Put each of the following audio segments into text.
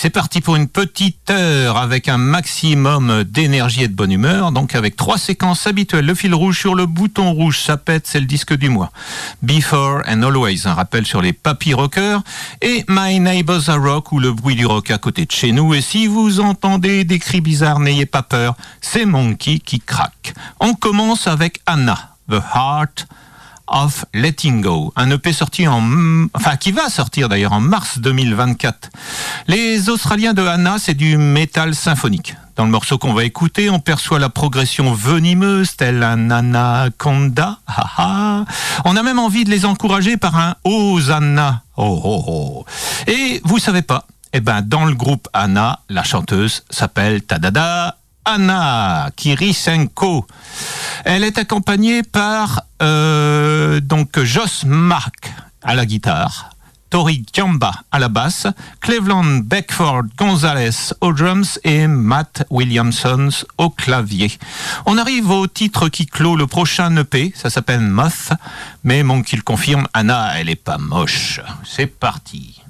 C'est parti pour une petite heure avec un maximum d'énergie et de bonne humeur, donc avec trois séquences habituelles. Le fil rouge sur le bouton rouge, ça pète, c'est le disque du mois. Before and Always, un rappel sur les papy rockers. Et My Neighbors Are Rock, ou le bruit du rock à côté de chez nous. Et si vous entendez des cris bizarres, n'ayez pas peur, c'est Monkey qui craque. On commence avec Anna, The Heart of Letting Go, un EP sorti en, enfin qui va sortir d'ailleurs en mars 2024. Les Australiens de Anna, c'est du métal symphonique. Dans le morceau qu'on va écouter, on perçoit la progression venimeuse, telle un anaconda. On a même envie de les encourager par un Hosanna. Oh, oh, oh. Et vous savez pas, eh ben, dans le groupe Anna, la chanteuse s'appelle Tadada Anna Kirisenko. Elle est accompagnée par euh, donc Joss Mark à la guitare, Tori Kiamba à la basse, Cleveland Beckford Gonzalez aux drums et Matt Williamson au clavier. On arrive au titre qui clôt le prochain EP, ça s'appelle Moth, mais mon qu'il confirme, Anna, elle est pas moche. C'est parti.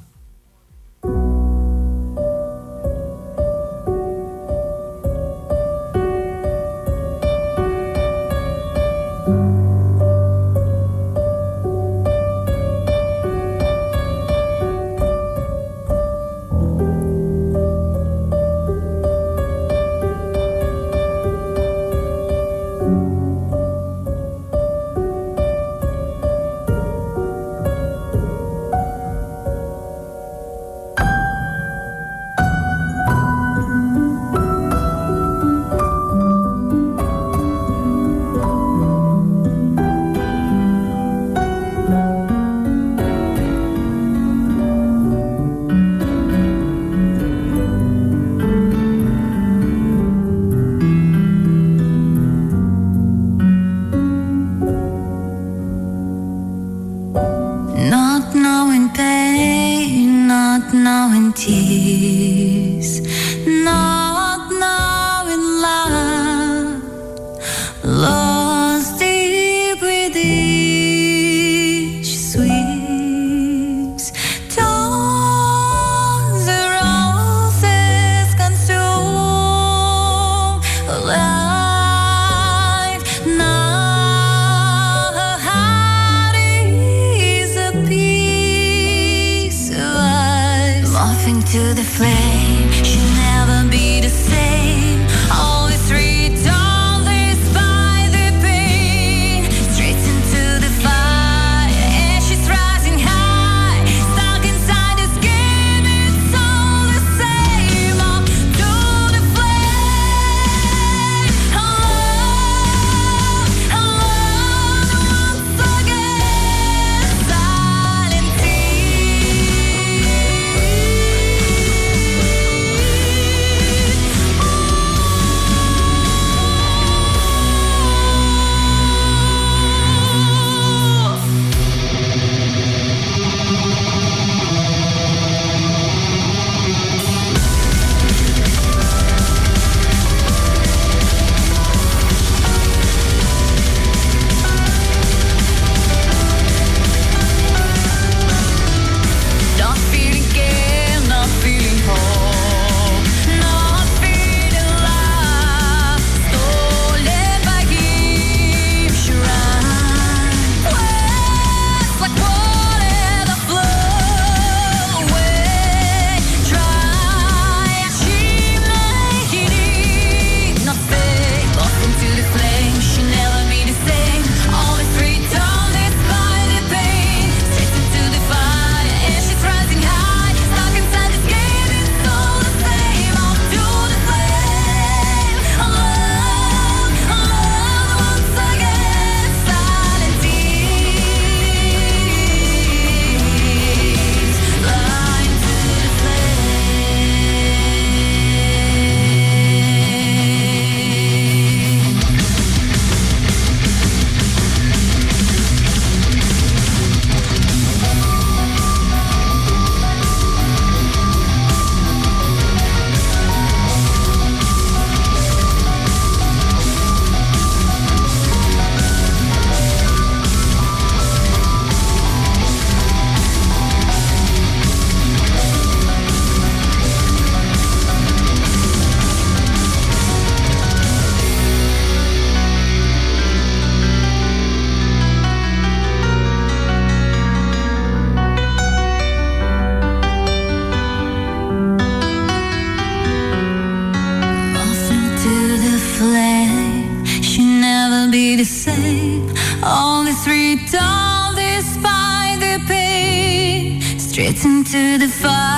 Into the fire,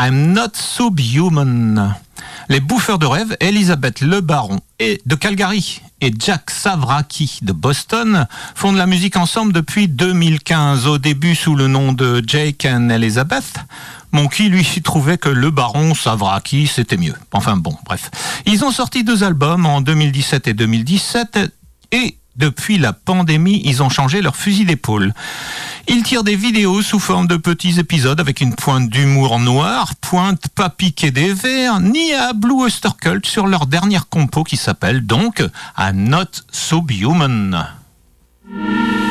I'm Not Subhuman. Les bouffeurs de rêve, Elisabeth Le Baron et de Calgary et Jack Savraki de Boston font de la musique ensemble depuis 2015, au début sous le nom de Jake and Elizabeth. Monkey, lui, trouvait que Le Baron Savraki, c'était mieux. Enfin bon, bref. Ils ont sorti deux albums en 2017 et 2017 et depuis la pandémie, ils ont changé leur fusil d'épaule. Ils tirent des vidéos sous forme de petits épisodes avec une pointe d'humour noir, pointe pas piquée des verres, ni à Blue Oyster Cult sur leur dernière compo qui s'appelle donc I'm Not Subhuman. I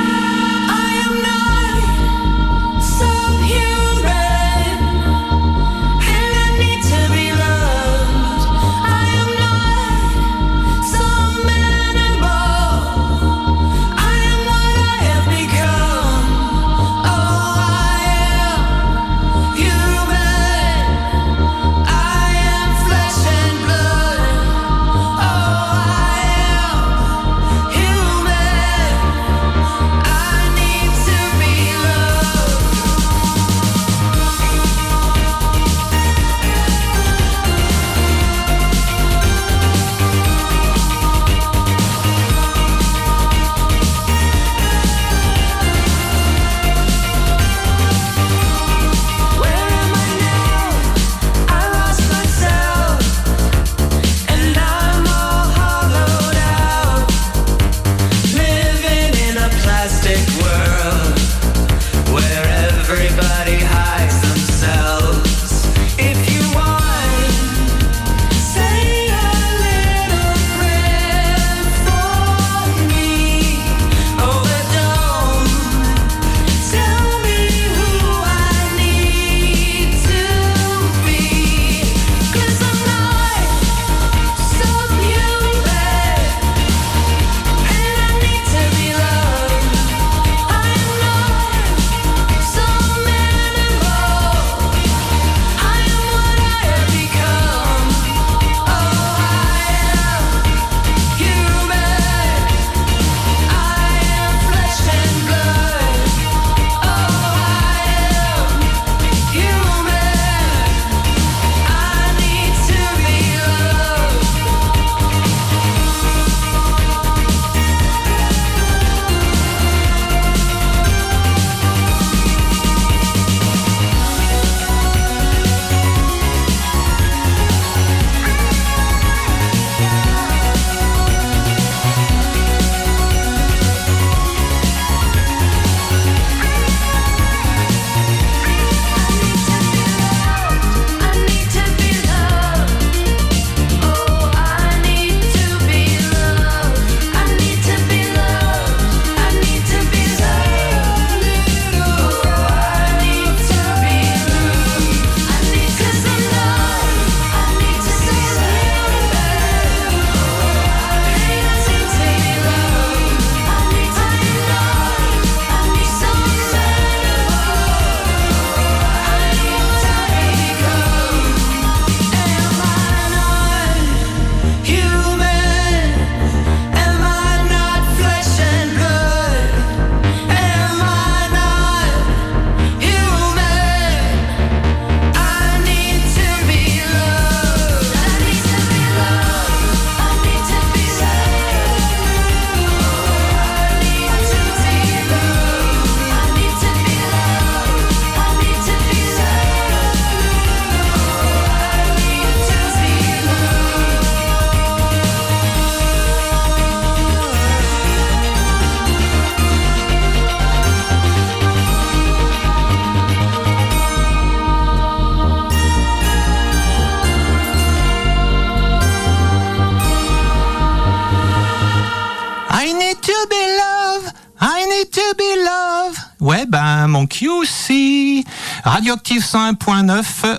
Radioactive 101.9.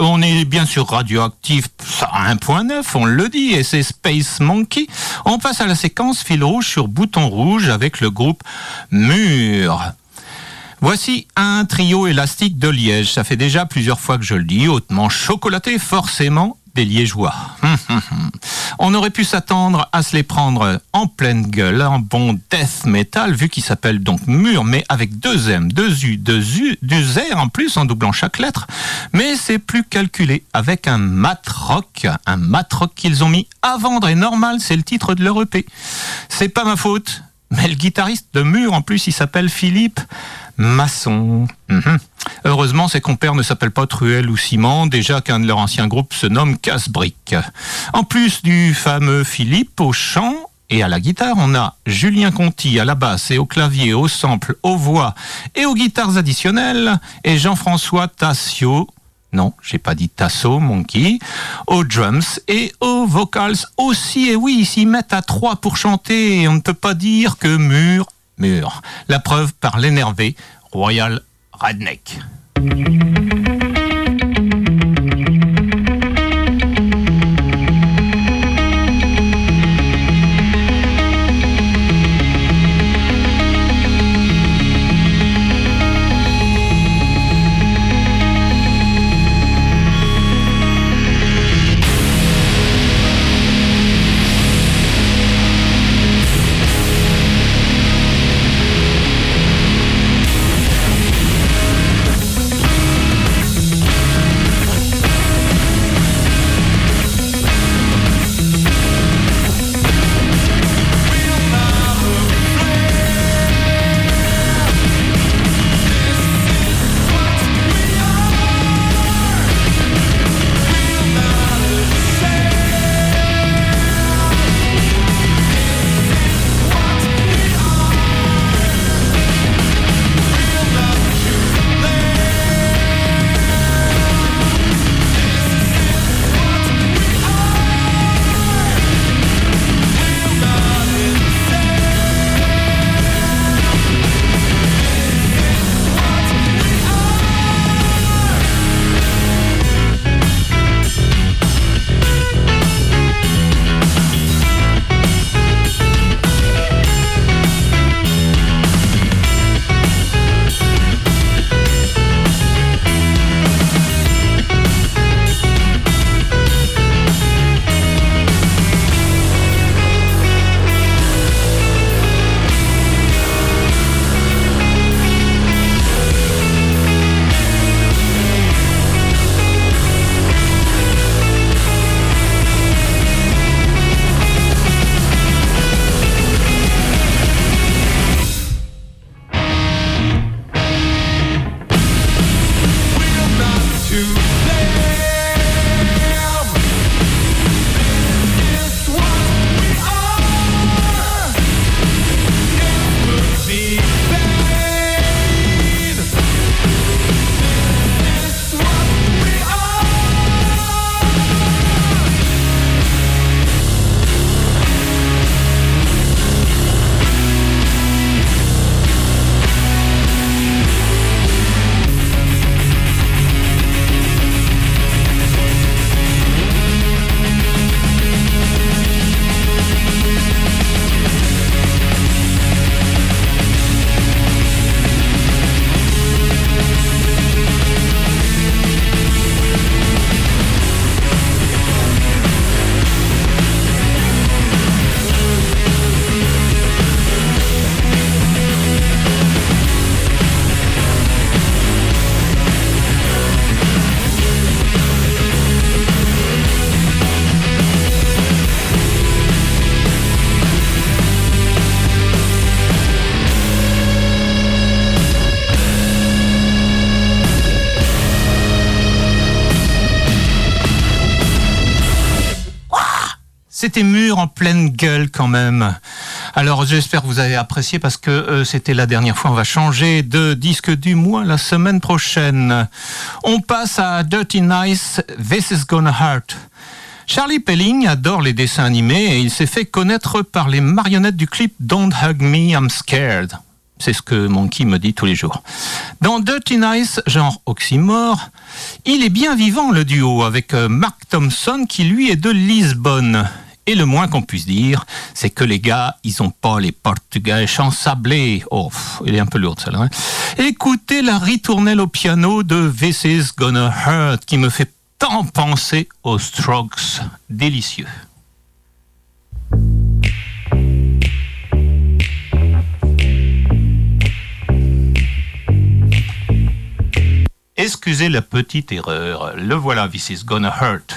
On est bien sûr radioactif 101.9, on le dit, et c'est Space Monkey. On passe à la séquence fil rouge sur bouton rouge avec le groupe Mur. Voici un trio élastique de Liège. Ça fait déjà plusieurs fois que je le dis, hautement chocolaté, forcément des Liégeois. On aurait pu s'attendre à se les prendre en pleine gueule, un bon death metal, vu qu'il s'appelle donc Mur, mais avec deux M, deux U, deux U, deux R en plus, en doublant chaque lettre. Mais c'est plus calculé, avec un mat rock, un mat rock qu'ils ont mis à vendre, et normal, c'est le titre de leur EP. C'est pas ma faute, mais le guitariste de Mur, en plus, il s'appelle Philippe Masson. Mhm. Heureusement, ses compères ne s'appellent pas Truel ou Ciment, déjà qu'un de leurs anciens groupes se nomme Casse-Brique. En plus du fameux Philippe au chant et à la guitare, on a Julien Conti à la basse et au clavier, au sample, aux voix et aux guitares additionnelles, et Jean-François Tassio, non, j'ai pas dit Tasso, Monkey, aux drums et aux vocals aussi. Et oui, ils s'y mettent à trois pour chanter et on ne peut pas dire que mur, mur. La preuve par l'énervé Royal Redneck. C'était mûr en pleine gueule quand même. Alors j'espère que vous avez apprécié parce que euh, c'était la dernière fois. On va changer de disque du mois la semaine prochaine. On passe à Dirty Nice, This is Gonna Hurt. Charlie Pelling adore les dessins animés et il s'est fait connaître par les marionnettes du clip Don't Hug Me, I'm Scared. C'est ce que Monkey me dit tous les jours. Dans Dirty Nice, genre oxymore, il est bien vivant le duo avec euh, Mark Thompson qui lui est de Lisbonne. Et le moins qu'on puisse dire, c'est que les gars, ils ont pas les portugais chansablés. Oh, il est un peu lourde celle-là. Hein. Écoutez la ritournelle au piano de This Is Gonna Hurt qui me fait tant penser aux Strokes. Délicieux. Excusez la petite erreur. Le voilà, This is gonna hurt.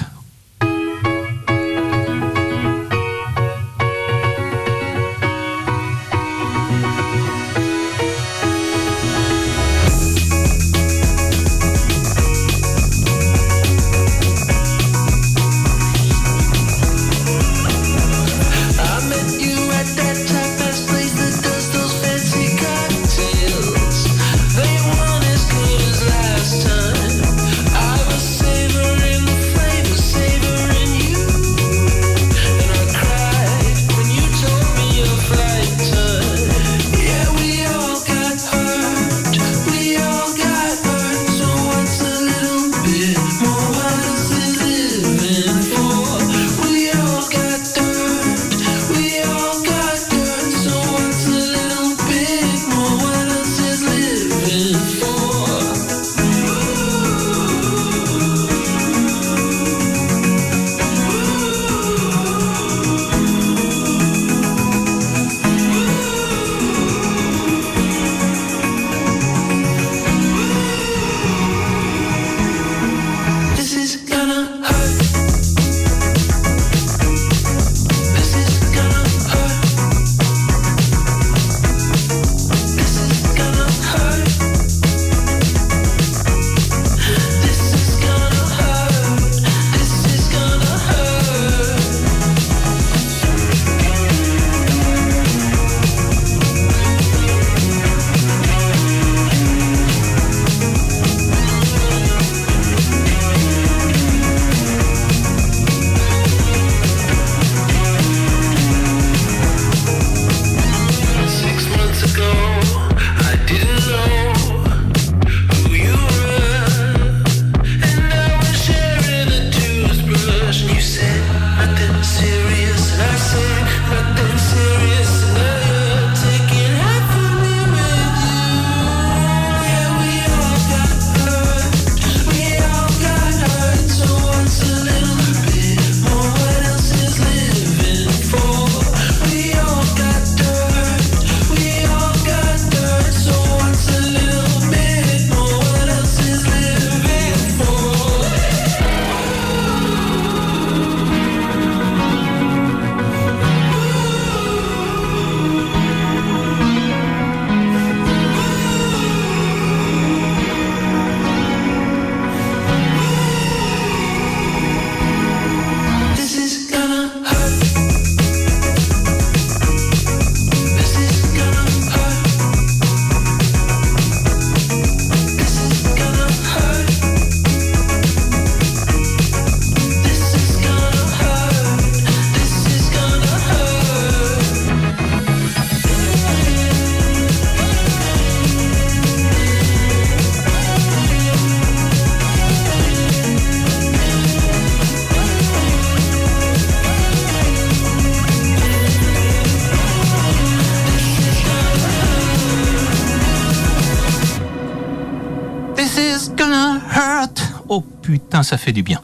Ça fait du bien.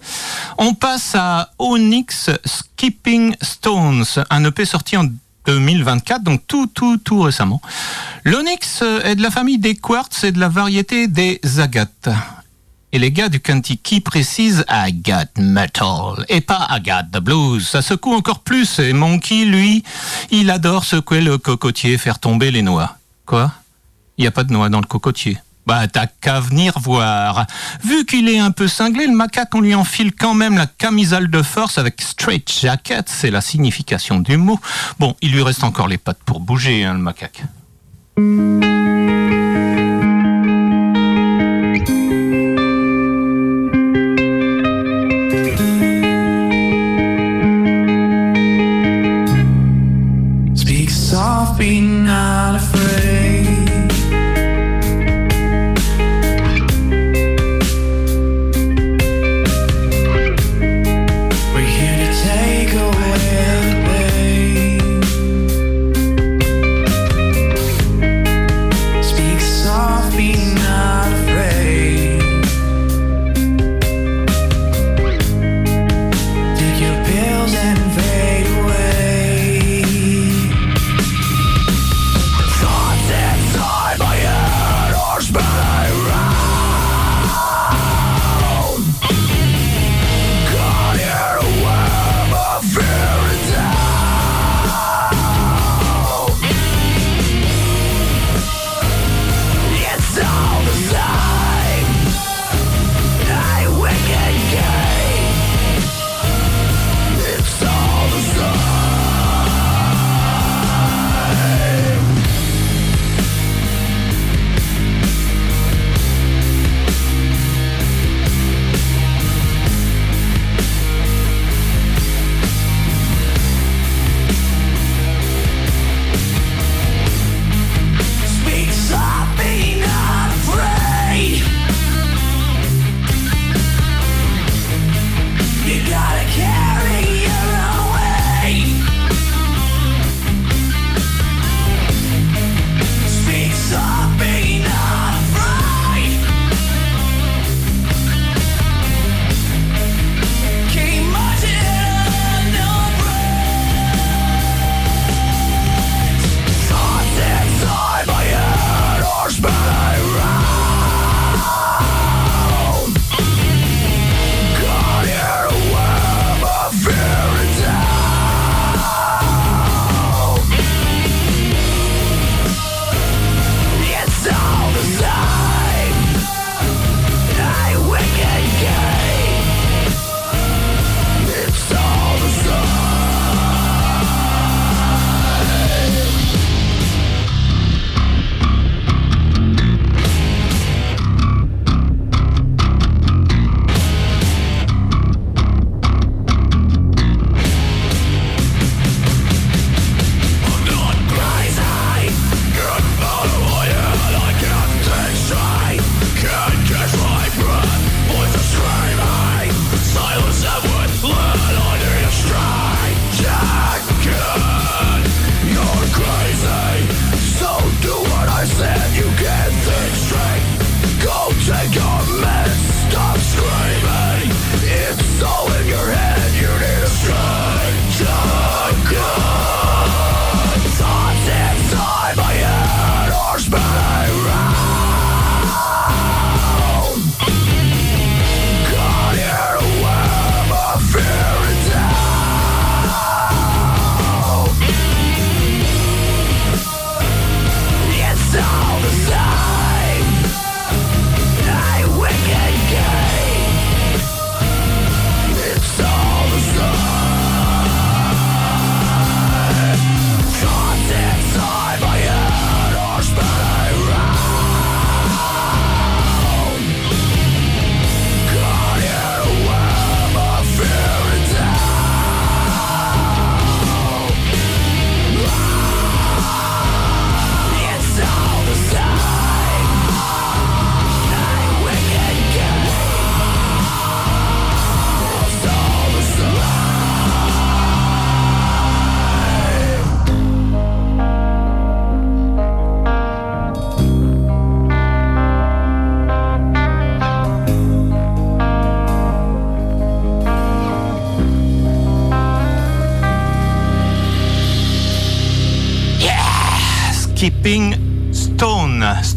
On passe à Onyx Skipping Stones, un EP sorti en 2024, donc tout, tout, tout récemment. L'Onyx est de la famille des quartz et de la variété des agates. Et les gars du Kentucky précisent Agathe Metal et pas Agathe the Blues. Ça secoue encore plus et Monkey, lui, il adore secouer le cocotier, faire tomber les noix. Quoi? Il n'y a pas de noix dans le cocotier? Bah, t'as qu'à venir voir. Vu qu'il est un peu cinglé, le macaque, on lui enfile quand même la camisole de force avec straight jacket, c'est la signification du mot. Bon, il lui reste encore les pattes pour bouger, hein, le macaque.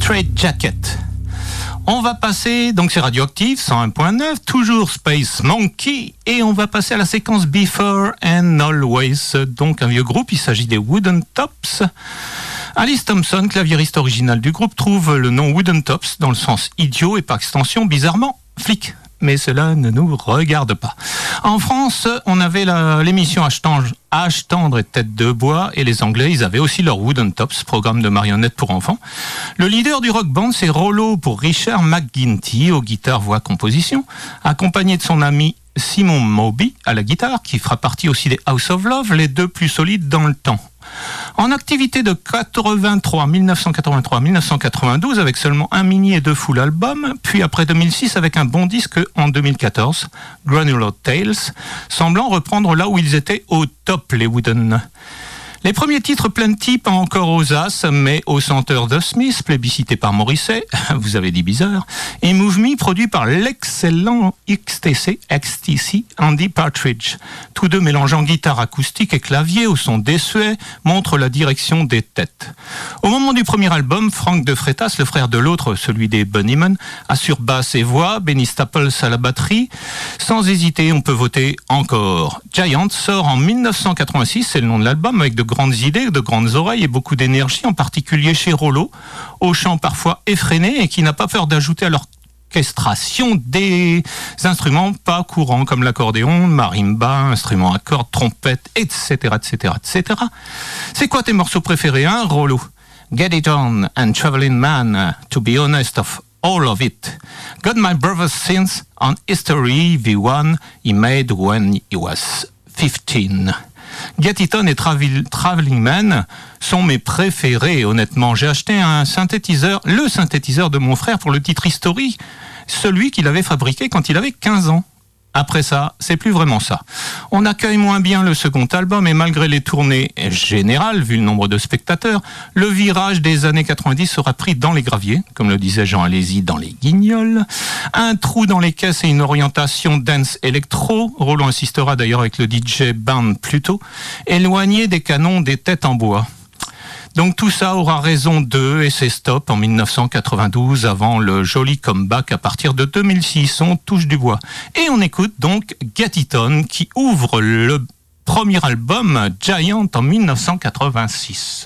Straight Jacket. On va passer, donc c'est Radioactive 101.9, toujours Space Monkey, et on va passer à la séquence Before and Always, donc un vieux groupe, il s'agit des Wooden Tops. Alice Thompson, claviériste original du groupe, trouve le nom Wooden Tops dans le sens idiot et par extension bizarrement flic mais cela ne nous regarde pas. En France, on avait l'émission H tendre et tête de bois, et les Anglais, ils avaient aussi leur Wooden Tops, programme de marionnettes pour enfants. Le leader du rock band, c'est Rollo pour Richard McGuinty, aux guitares, voix, composition, accompagné de son ami Simon Moby à la guitare, qui fera partie aussi des House of Love, les deux plus solides dans le temps. En activité de 83, 1983-1992 avec seulement un mini et deux full albums, puis après 2006 avec un bon disque en 2014, Granular Tales, semblant reprendre là où ils étaient au top les Wooden. Les premiers titres plenty, pas encore aux As, mais au centre de Smith, plébiscité par Morrissey, vous avez dit bizarre, et Move Me, produit par l'excellent XTC, XTC, Andy Partridge. Tous deux mélangeant guitare acoustique et clavier au son désuet, montrent la direction des têtes. Au moment du premier album, Frank de Freitas, le frère de l'autre, celui des Bunnymen, assure basse et voix, Benny Staples à la batterie. Sans hésiter, on peut voter encore. Giant sort en 1986, c'est le nom de l'album, avec de grandes idées, de grandes oreilles et beaucoup d'énergie, en particulier chez Rollo, au chant parfois effréné et qui n'a pas peur d'ajouter à l'orchestration des instruments pas courants comme l'accordéon, marimba, instruments à cordes, trompette, etc., etc., etc. C'est quoi tes morceaux préférés, hein, Rollo Get It On and Traveling Man, to be honest of all of it. Got my brother's sins on History, the one he made when he was 15. Gatiton et Traveling Man sont mes préférés, honnêtement. J'ai acheté un synthétiseur, le synthétiseur de mon frère pour le titre History, celui qu'il avait fabriqué quand il avait 15 ans. Après ça, c'est plus vraiment ça. On accueille moins bien le second album et malgré les tournées générales, vu le nombre de spectateurs, le virage des années 90 sera pris dans les graviers, comme le disait Jean Alési dans les guignols. Un trou dans les caisses et une orientation dance électro, Roland insistera d'ailleurs avec le DJ Band plus tôt, éloigné des canons des têtes en bois. Donc tout ça aura raison d'eux et c'est stop en 1992 avant le joli comeback à partir de 2006. On touche du bois. Et on écoute donc Gatiton qui ouvre le premier album Giant en 1986.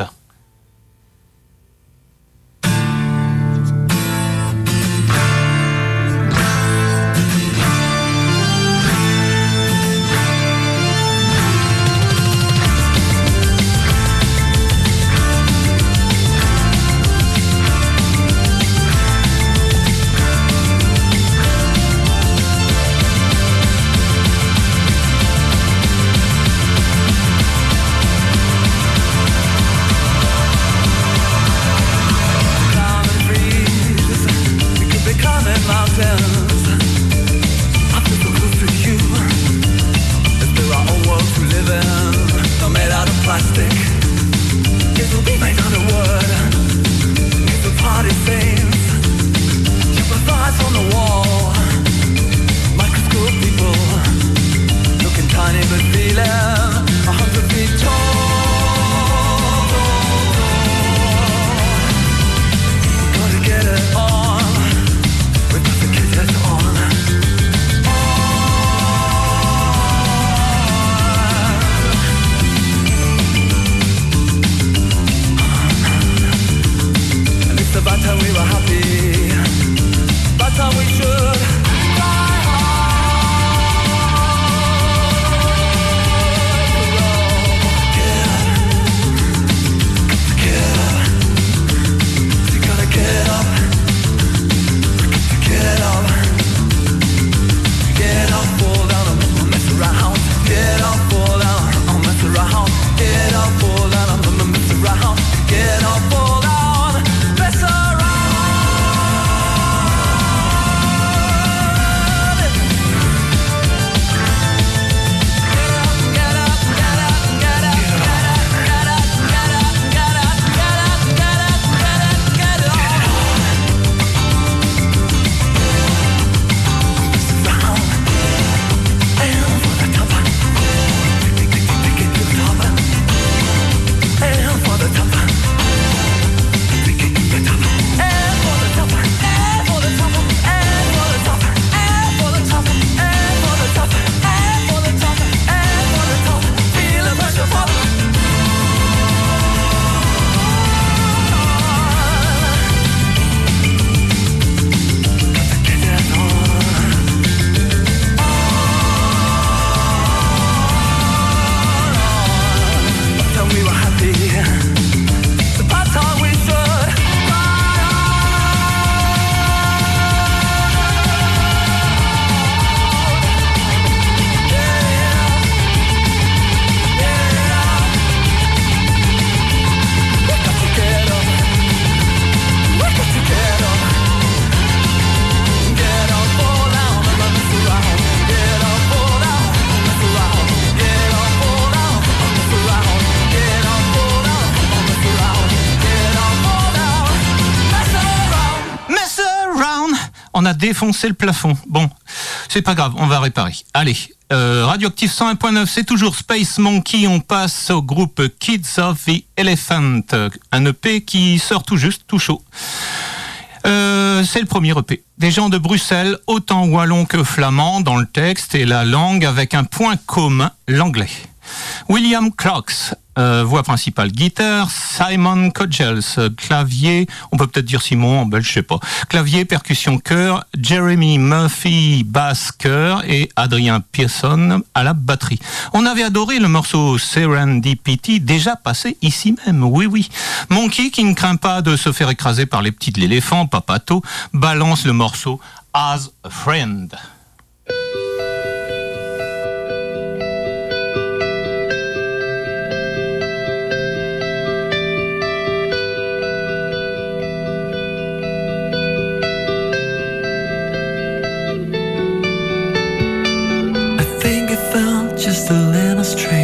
Défoncé le plafond. Bon, c'est pas grave, on va réparer. Allez, euh, Radioactive 101.9, c'est toujours Space Monkey. On passe au groupe Kids of the Elephant, un EP qui sort tout juste, tout chaud. Euh, c'est le premier EP. Des gens de Bruxelles, autant wallons que flamands dans le texte et la langue avec un point commun, l'anglais. William Clarks, euh, voix principale guitare, Simon Codgels, clavier, on peut peut-être dire Simon en sais pas. Clavier, percussion, chœur, Jeremy Murphy, basse, chœur et Adrien Pearson à la batterie. On avait adoré le morceau Serendipity, déjà passé ici même, oui oui. Monkey, qui ne craint pas de se faire écraser par les petits de l'éléphant, Papato, balance le morceau As a Friend. Just a little strange.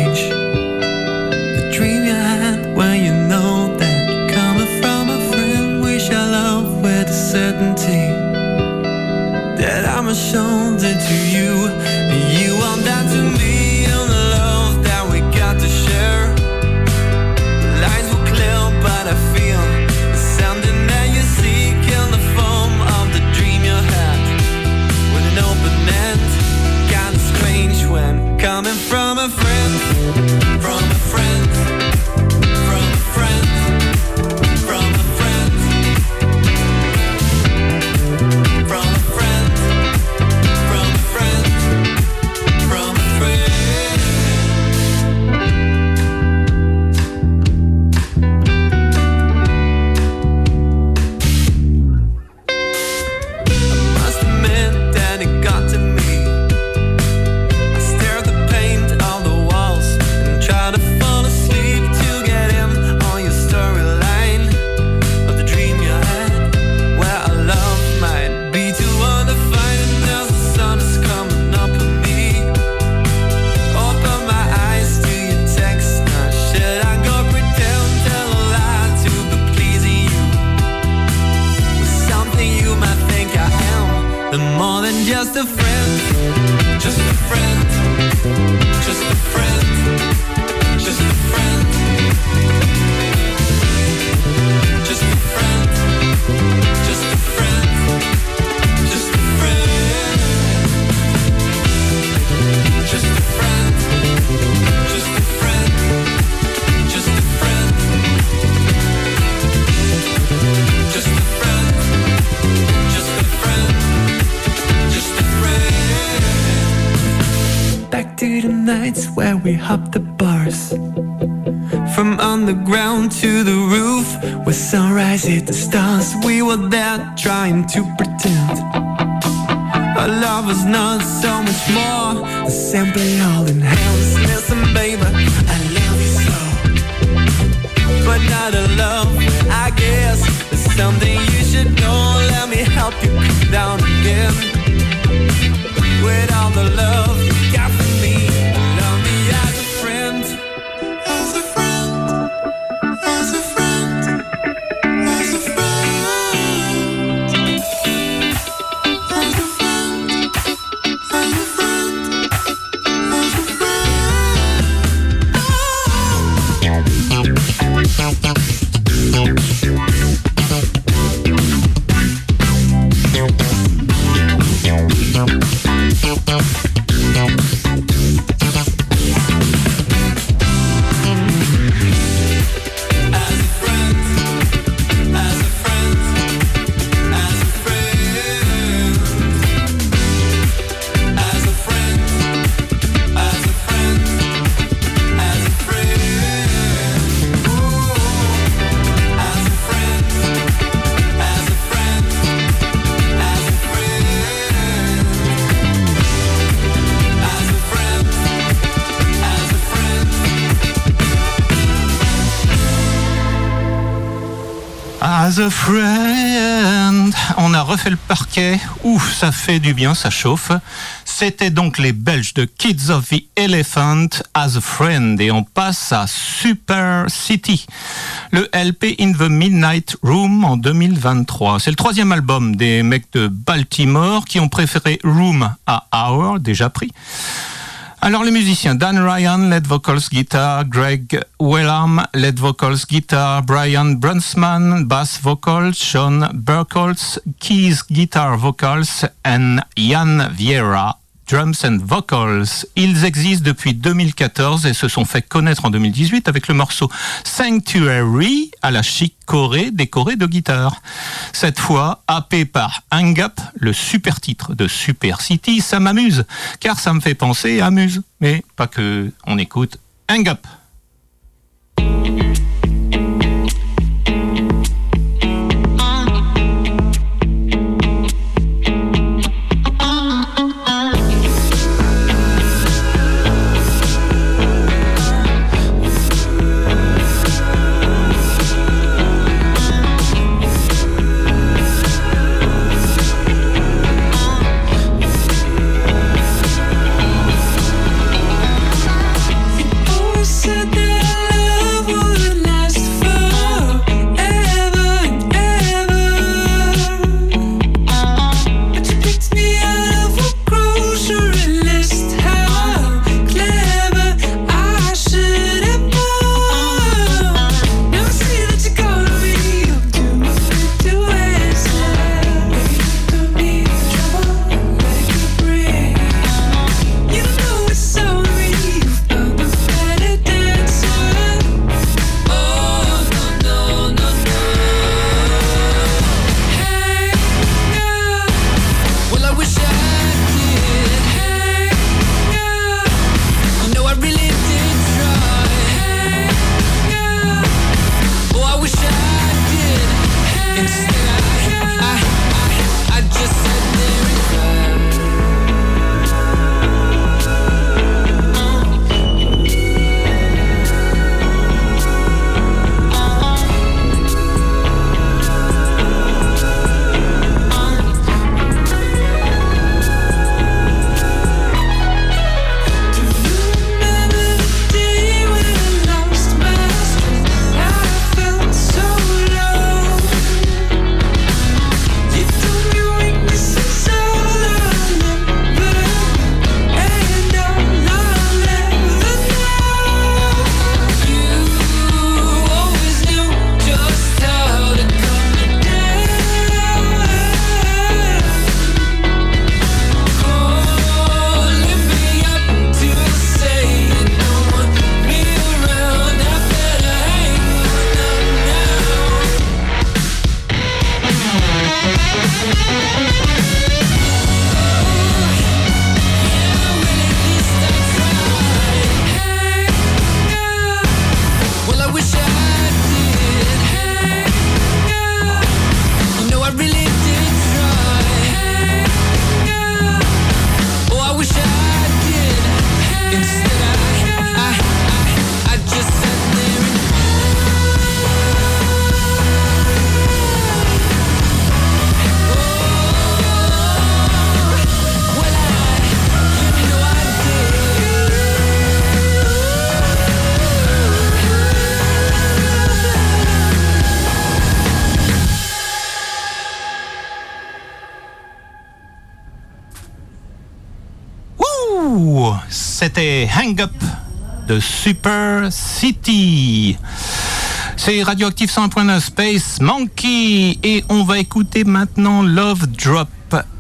We hopped the bars. From underground to the roof, where sunrise hit the stars. We were there trying to pretend. Our love was not so much more than simply holding On a refait le parquet. Ouf, ça fait du bien, ça chauffe. C'était donc les Belges de Kids of the Elephant as a friend. Et on passe à Super City. Le LP In the Midnight Room en 2023. C'est le troisième album des mecs de Baltimore qui ont préféré Room à Hour, déjà pris. Alors les musiciens, Dan Ryan, lead vocals guitar, Greg Wellham, lead vocals guitar, Brian Brunsman, bass vocals, Sean Burkholz, keys guitar vocals, and Jan Vieira, Drums and Vocals. Ils existent depuis 2014 et se sont fait connaître en 2018 avec le morceau Sanctuary à la chic Corée décoré de guitare. Cette fois, happé par Hang Up, le super titre de Super City, ça m'amuse, car ça me fait penser à Muse. Mais pas que on écoute Hang Up. Super City. C'est Radioactive 100.9 Space Monkey et on va écouter maintenant Love Drop,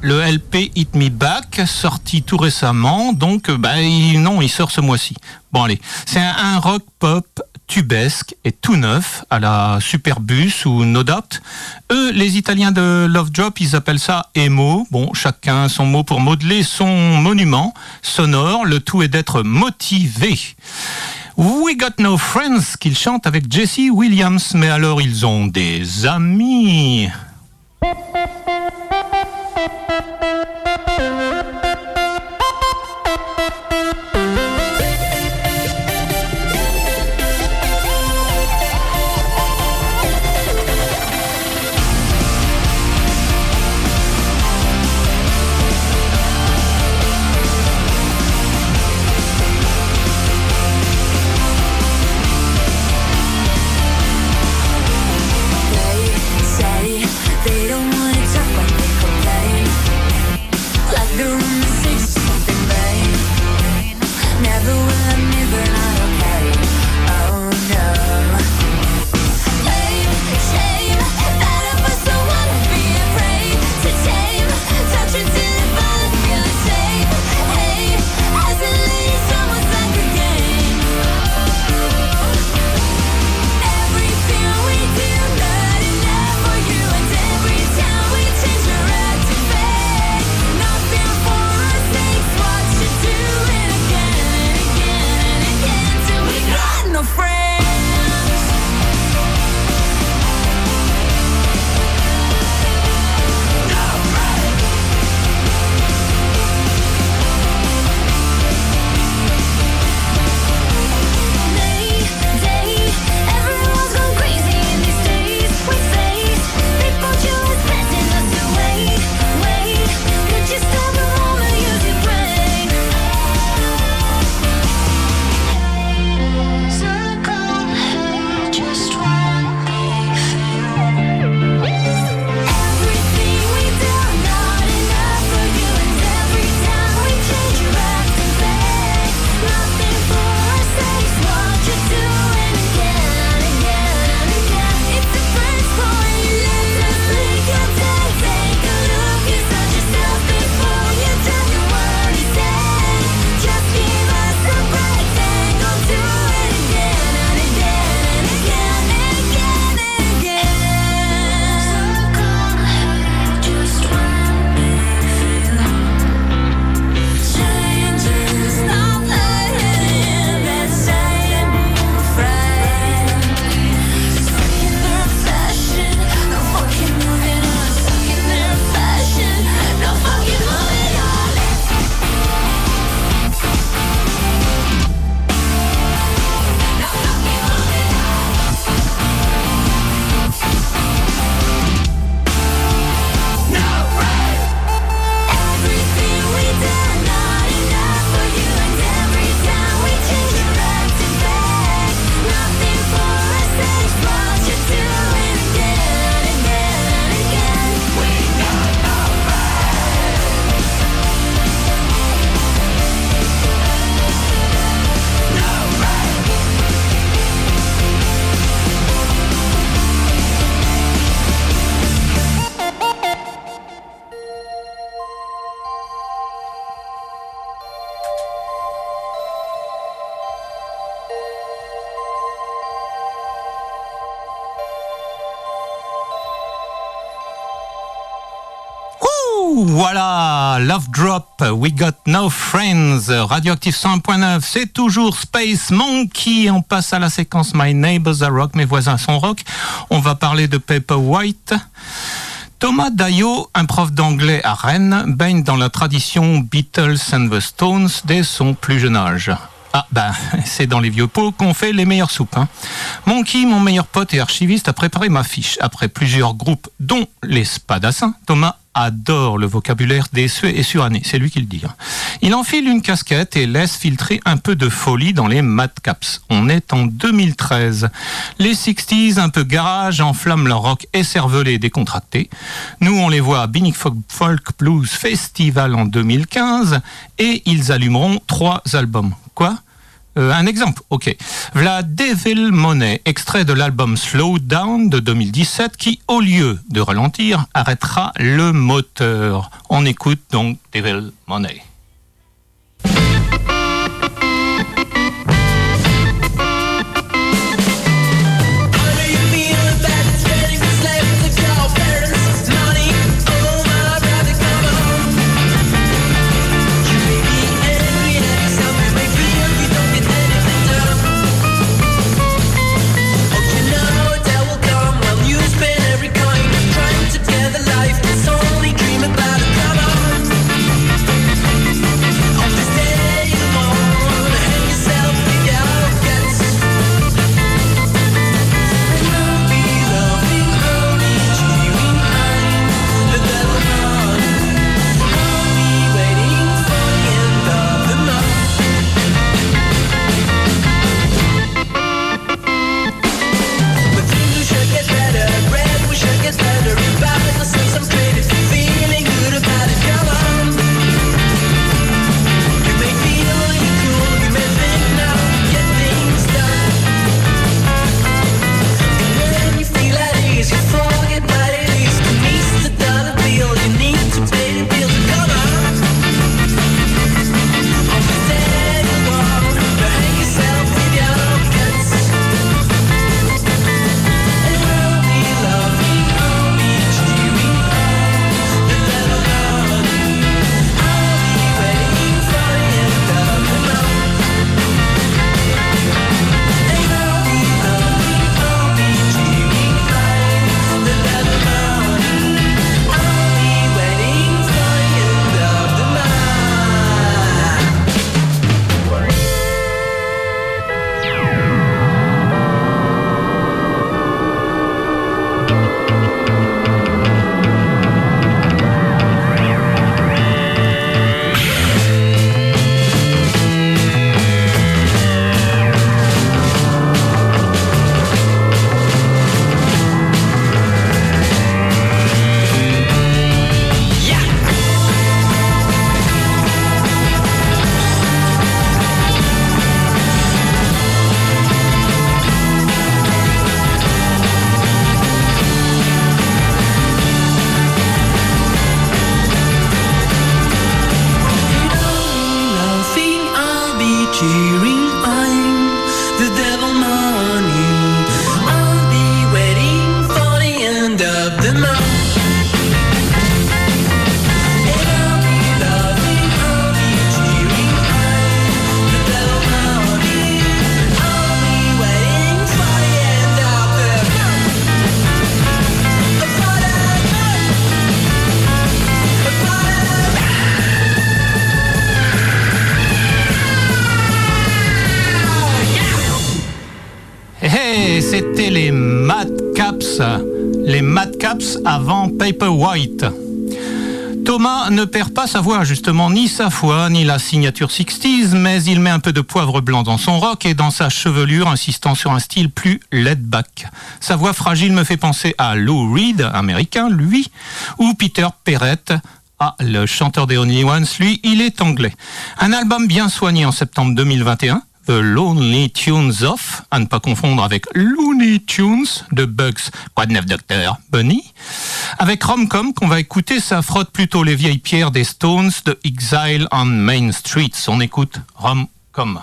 le LP Hit Me Back, sorti tout récemment, donc bah, non, il sort ce mois-ci. Bon allez, c'est un rock pop tubesque et tout neuf à la Superbus ou No Doubt. Eux, les Italiens de Love Drop, ils appellent ça emo. Bon, chacun son mot pour modeler son monument sonore. Le tout est d'être motivé. We Got No Friends qu'ils chantent avec Jesse Williams. Mais alors, ils ont des amis. We Got No Friends, Radioactive 101.9, c'est toujours Space Monkey. On passe à la séquence My Neighbors Are Rock, mes voisins sont rock. On va parler de Paper White. Thomas Dayo, un prof d'anglais à Rennes, baigne dans la tradition Beatles and the Stones dès son plus jeune âge. Ah ben, c'est dans les vieux pots qu'on fait les meilleures soupes. Hein. Monkey, mon meilleur pote et archiviste, a préparé ma fiche. Après plusieurs groupes, dont les Spadassins, Thomas adore le vocabulaire des et surannés, c'est lui qui le dit. Hein. Il enfile une casquette et laisse filtrer un peu de folie dans les madcaps. On est en 2013. Les 60s, un peu garage, enflamment leur rock écervelé et décontracté. Nous, on les voit à Binnick Folk Blues Festival en 2015 et ils allumeront trois albums. Quoi? Euh, un exemple, ok. V'là Devil Money, extrait de l'album Slow Down de 2017 qui, au lieu de ralentir, arrêtera le moteur. On écoute donc Devil Money. Avant Paper White. Thomas ne perd pas sa voix, justement, ni sa foi, ni la signature 60s, mais il met un peu de poivre blanc dans son rock et dans sa chevelure, insistant sur un style plus laid back. Sa voix fragile me fait penser à Lou Reed, américain, lui, ou Peter Perrett, ah, le chanteur des Only Ones, lui, il est anglais. Un album bien soigné en septembre 2021, The Lonely Tunes Off, à ne pas confondre avec Looney Tunes de Bugs, quoi de neuf Bunny. Avec Romcom qu'on va écouter, ça frotte plutôt les vieilles pierres des Stones de Exile on Main Street. On écoute Romcom.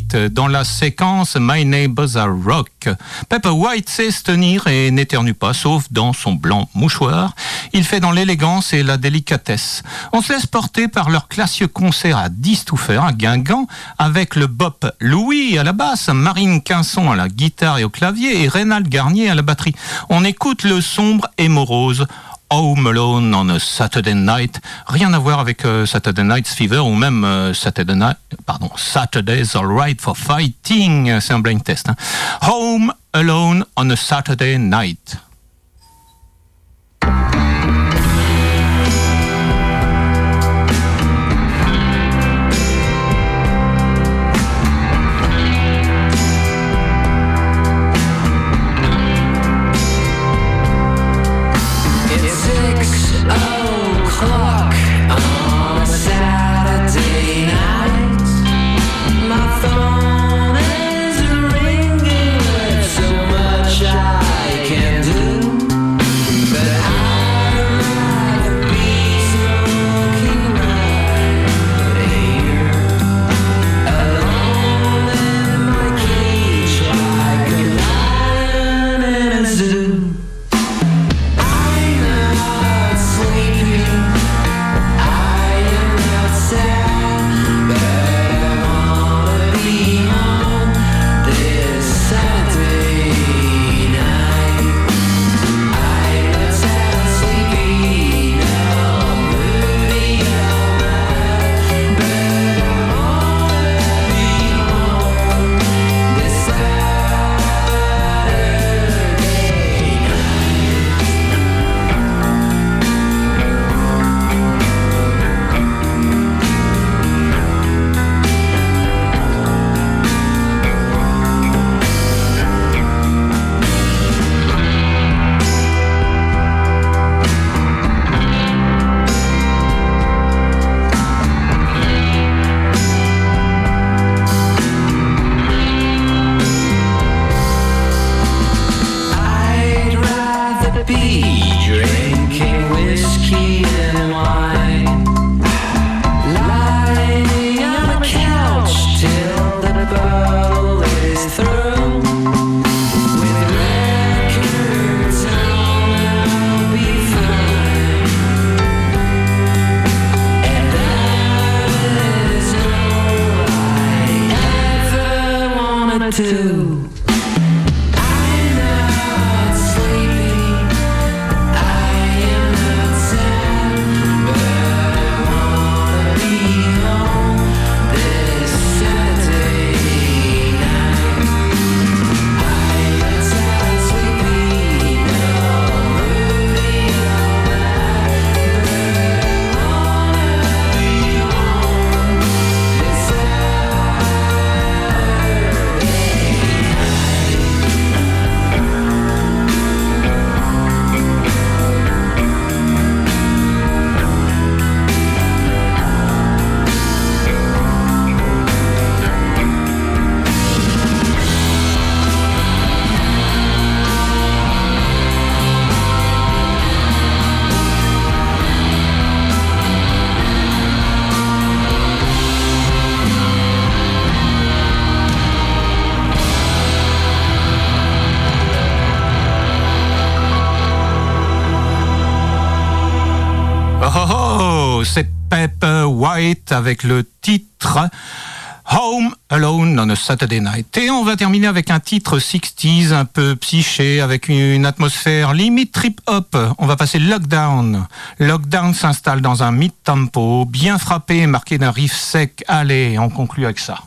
Dans la séquence My Neighbors Are Rock. Pepper White sait se tenir et n'éternue pas, sauf dans son blanc mouchoir. Il fait dans l'élégance et la délicatesse. On se laisse porter par leur classieux concert à 10 à Guingamp, avec le bop Louis à la basse, Marine Quinson à la guitare et au clavier et Reynald Garnier à la batterie. On écoute le sombre et morose. Home Alone on a Saturday Night, rien à voir avec euh, Saturday Night's Fever ou même euh, Saturday Night, pardon, Saturday's Alright for Fighting, c'est un blind test. Hein. Home Alone on a Saturday Night. Avec le titre Home Alone on a Saturday Night. Et on va terminer avec un titre 60s un peu psyché avec une atmosphère limite trip hop. On va passer Lockdown. Lockdown s'installe dans un mid-tempo bien frappé, marqué d'un riff sec. Allez, on conclut avec ça.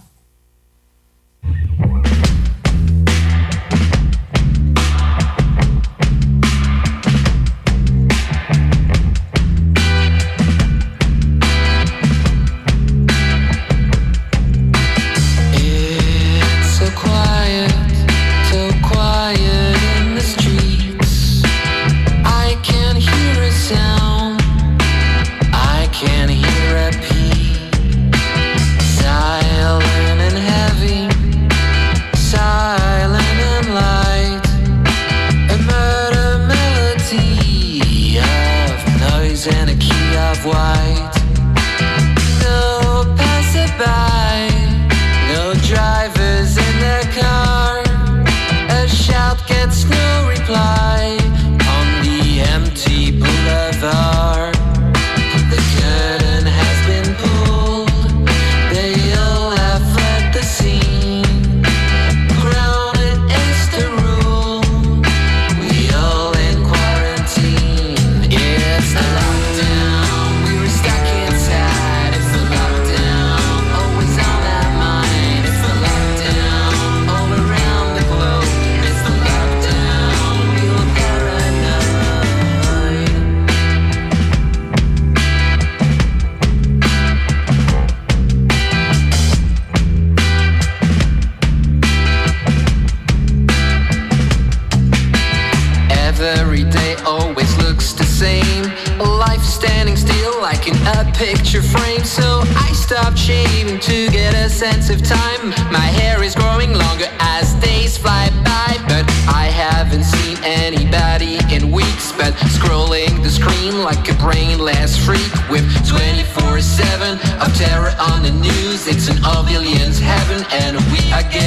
Terror on